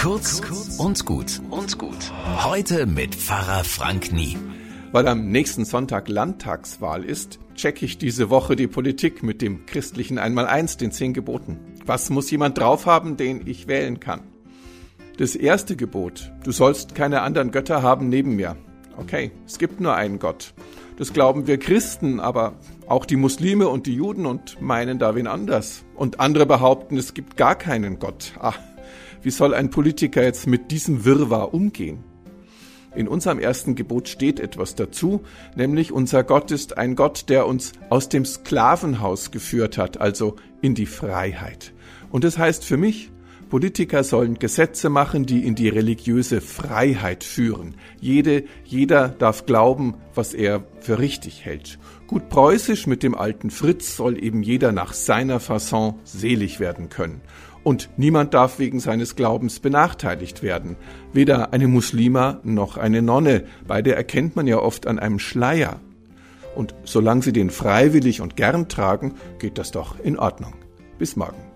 Kurz und gut und gut. Heute mit Pfarrer Frank Nie. Weil am nächsten Sonntag Landtagswahl ist, checke ich diese Woche die Politik mit dem christlichen Einmaleins, den zehn Geboten. Was muss jemand drauf haben, den ich wählen kann? Das erste Gebot, du sollst keine anderen Götter haben neben mir. Okay, es gibt nur einen Gott. Das glauben wir Christen, aber auch die Muslime und die Juden und meinen da wen anders. Und andere behaupten, es gibt gar keinen Gott. Ah, wie soll ein Politiker jetzt mit diesem Wirrwarr umgehen? In unserem ersten Gebot steht etwas dazu, nämlich unser Gott ist ein Gott, der uns aus dem Sklavenhaus geführt hat, also in die Freiheit. Und das heißt für mich, Politiker sollen Gesetze machen, die in die religiöse Freiheit führen. Jede, jeder darf glauben, was er für richtig hält. Gut preußisch mit dem alten Fritz soll eben jeder nach seiner Fasson selig werden können. Und niemand darf wegen seines Glaubens benachteiligt werden. Weder eine Muslima noch eine Nonne. Beide erkennt man ja oft an einem Schleier. Und solange sie den freiwillig und gern tragen, geht das doch in Ordnung. Bis morgen.